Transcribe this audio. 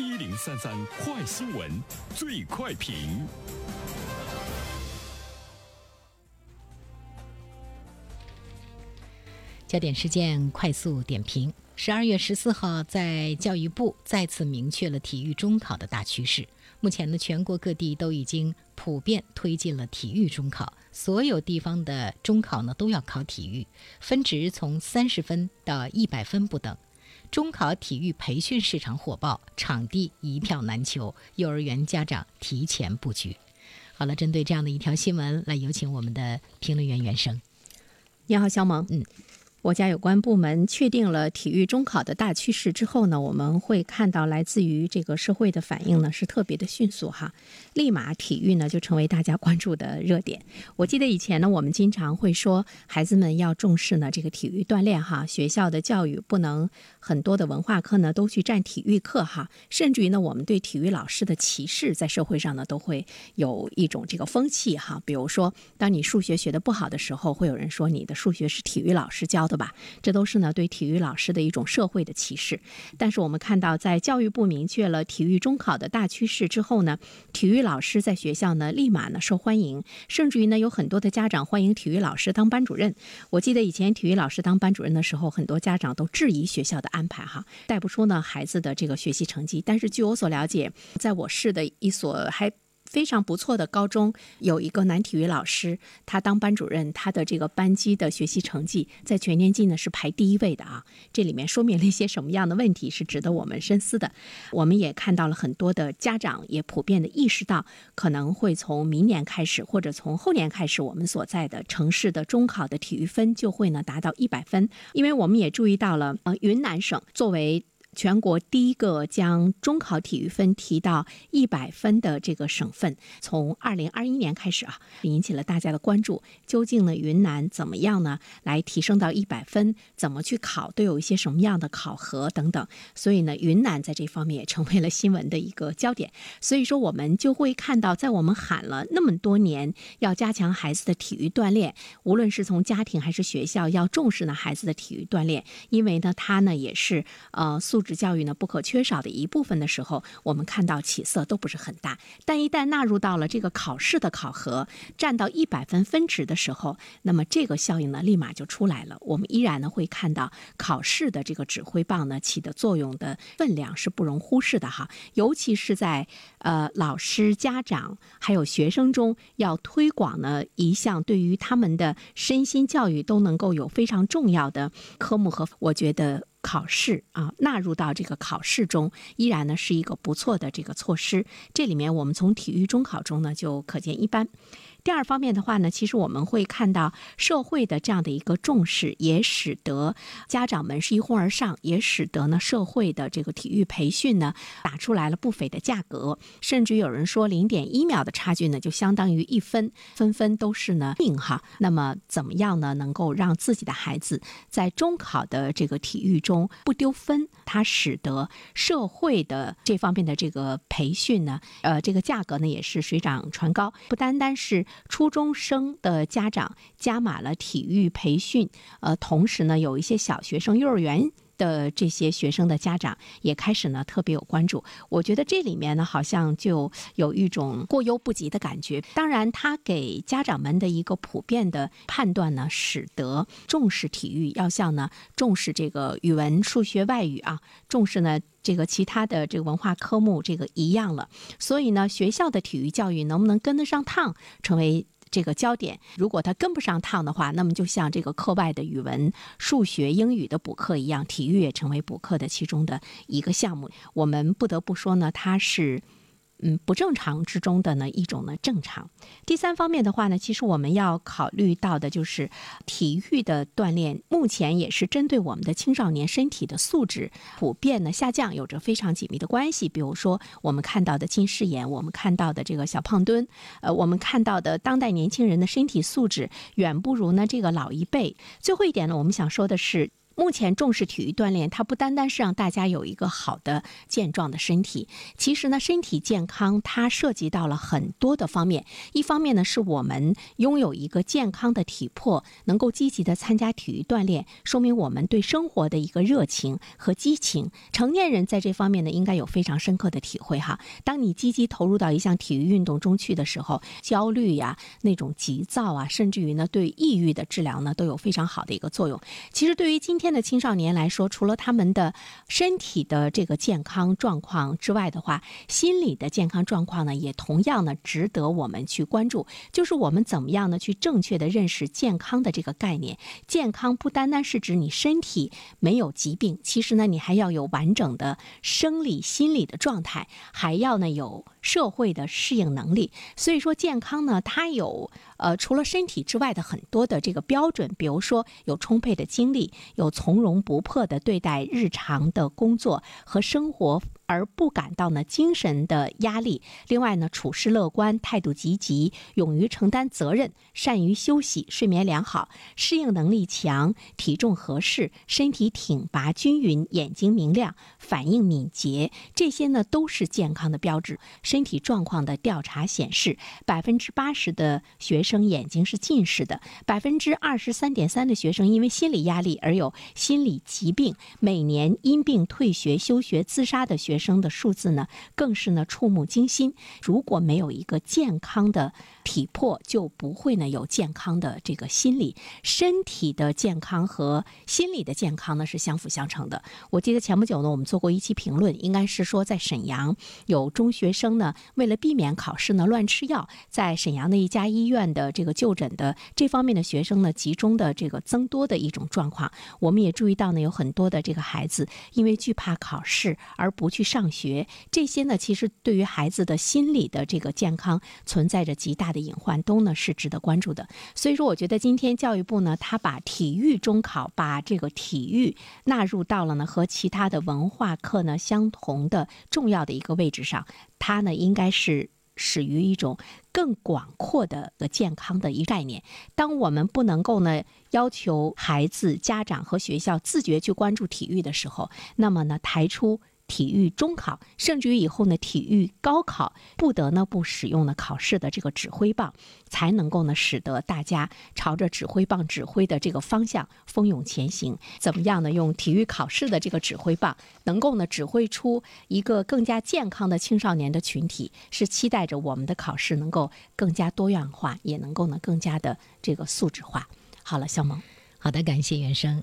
一零三三快新闻，最快评。焦点事件快速点评：十二月十四号，在教育部再次明确了体育中考的大趋势。目前呢，全国各地都已经普遍推进了体育中考，所有地方的中考呢都要考体育，分值从三十分到一百分不等。中考体育培训市场火爆，场地一票难求，幼儿园家长提前布局。好了，针对这样的一条新闻，来有请我们的评论员袁生。你好，肖萌。嗯。国家有关部门确定了体育中考的大趋势之后呢，我们会看到来自于这个社会的反应呢是特别的迅速哈，立马体育呢就成为大家关注的热点。我记得以前呢，我们经常会说孩子们要重视呢这个体育锻炼哈，学校的教育不能很多的文化课呢都去占体育课哈，甚至于呢我们对体育老师的歧视在社会上呢都会有一种这个风气哈，比如说当你数学学的不好的时候，会有人说你的数学是体育老师教。对吧？这都是呢对体育老师的一种社会的歧视。但是我们看到，在教育部明确了体育中考的大趋势之后呢，体育老师在学校呢立马呢受欢迎，甚至于呢有很多的家长欢迎体育老师当班主任。我记得以前体育老师当班主任的时候，很多家长都质疑学校的安排哈，带不出呢孩子的这个学习成绩。但是据我所了解，在我市的一所还。非常不错的高中有一个男体育老师，他当班主任，他的这个班级的学习成绩在全年级呢是排第一位的啊。这里面说明了一些什么样的问题，是值得我们深思的。我们也看到了很多的家长也普遍的意识到，可能会从明年开始，或者从后年开始，我们所在的城市的中考的体育分就会呢达到一百分，因为我们也注意到了，呃，云南省作为。全国第一个将中考体育分提到一百分的这个省份，从二零二一年开始啊，引起了大家的关注。究竟呢，云南怎么样呢？来提升到一百分，怎么去考，都有一些什么样的考核等等。所以呢，云南在这方面也成为了新闻的一个焦点。所以说，我们就会看到，在我们喊了那么多年要加强孩子的体育锻炼，无论是从家庭还是学校，要重视呢孩子的体育锻炼，因为呢，他呢也是呃素。素质教育呢不可缺少的一部分的时候，我们看到起色都不是很大。但一旦纳入到了这个考试的考核，占到一百分分值的时候，那么这个效应呢立马就出来了。我们依然呢会看到考试的这个指挥棒呢起的作用的分量是不容忽视的哈。尤其是在呃老师、家长还有学生中，要推广呢一项对于他们的身心教育都能够有非常重要的科目和，我觉得。考试啊，纳入到这个考试中，依然呢是一个不错的这个措施。这里面我们从体育中考中呢就可见一斑。第二方面的话呢，其实我们会看到社会的这样的一个重视，也使得家长们是一哄而上，也使得呢社会的这个体育培训呢打出来了不菲的价格，甚至有人说零点一秒的差距呢就相当于一分，分分都是呢命哈。那么怎么样呢？能够让自己的孩子在中考的这个体育中不丢分，它使得社会的这方面的这个培训呢，呃，这个价格呢也是水涨船高，不单单是。初中生的家长加码了体育培训，呃，同时呢，有一些小学生、幼儿园的这些学生的家长也开始呢特别有关注。我觉得这里面呢，好像就有一种过犹不及的感觉。当然，他给家长们的一个普遍的判断呢，使得重视体育要像呢重视这个语文、数学、外语啊，重视呢。这个其他的这个文化科目这个一样了，所以呢，学校的体育教育能不能跟得上趟，成为这个焦点。如果他跟不上趟的话，那么就像这个课外的语文、数学、英语的补课一样，体育也成为补课的其中的一个项目。我们不得不说呢，它是。嗯，不正常之中的呢一种呢正常。第三方面的话呢，其实我们要考虑到的就是体育的锻炼，目前也是针对我们的青少年身体的素质普遍呢下降，有着非常紧密的关系。比如说我们看到的近视眼，我们看到的这个小胖墩，呃，我们看到的当代年轻人的身体素质远不如呢这个老一辈。最后一点呢，我们想说的是。目前重视体育锻炼，它不单单是让大家有一个好的健壮的身体，其实呢，身体健康它涉及到了很多的方面。一方面呢，是我们拥有一个健康的体魄，能够积极的参加体育锻炼，说明我们对生活的一个热情和激情。成年人在这方面呢，应该有非常深刻的体会哈。当你积极投入到一项体育运动中去的时候，焦虑呀、那种急躁啊，甚至于呢，对抑郁的治疗呢，都有非常好的一个作用。其实对于今天的青少年来说，除了他们的身体的这个健康状况之外的话，心理的健康状况呢，也同样呢值得我们去关注。就是我们怎么样呢，去正确的认识健康的这个概念。健康不单单是指你身体没有疾病，其实呢，你还要有完整的生理、心理的状态，还要呢有社会的适应能力。所以说，健康呢，它有呃除了身体之外的很多的这个标准，比如说有充沛的精力，有从容不迫地对待日常的工作和生活。而不感到呢精神的压力。另外呢，处事乐观，态度积极，勇于承担责任，善于休息，睡眠良好，适应能力强，体重合适，身体挺拔均匀，眼睛明亮，反应敏捷，这些呢都是健康的标志。身体状况的调查显示，百分之八十的学生眼睛是近视的，百分之二十三点三的学生因为心理压力而有心理疾病，每年因病退学、休学、自杀的学。生的数字呢，更是呢触目惊心。如果没有一个健康的体魄，就不会呢有健康的这个心理。身体的健康和心理的健康呢是相辅相成的。我记得前不久呢，我们做过一期评论，应该是说在沈阳有中学生呢，为了避免考试呢乱吃药，在沈阳的一家医院的这个就诊的这方面的学生呢，集中的这个增多的一种状况。我们也注意到呢，有很多的这个孩子因为惧怕考试而不去。上学这些呢，其实对于孩子的心理的这个健康存在着极大的隐患，都呢是值得关注的。所以说，我觉得今天教育部呢，他把体育中考，把这个体育纳入到了呢和其他的文化课呢相同的重要的一个位置上，它呢应该是始于一种更广阔的个健康的一概念。当我们不能够呢要求孩子、家长和学校自觉去关注体育的时候，那么呢抬出。体育中考，甚至于以后呢，体育高考不得呢不使用呢考试的这个指挥棒，才能够呢使得大家朝着指挥棒指挥的这个方向蜂拥前行。怎么样呢？用体育考试的这个指挥棒，能够呢指挥出一个更加健康的青少年的群体，是期待着我们的考试能够更加多样化，也能够呢更加的这个素质化。好了，小萌，好的，感谢袁生。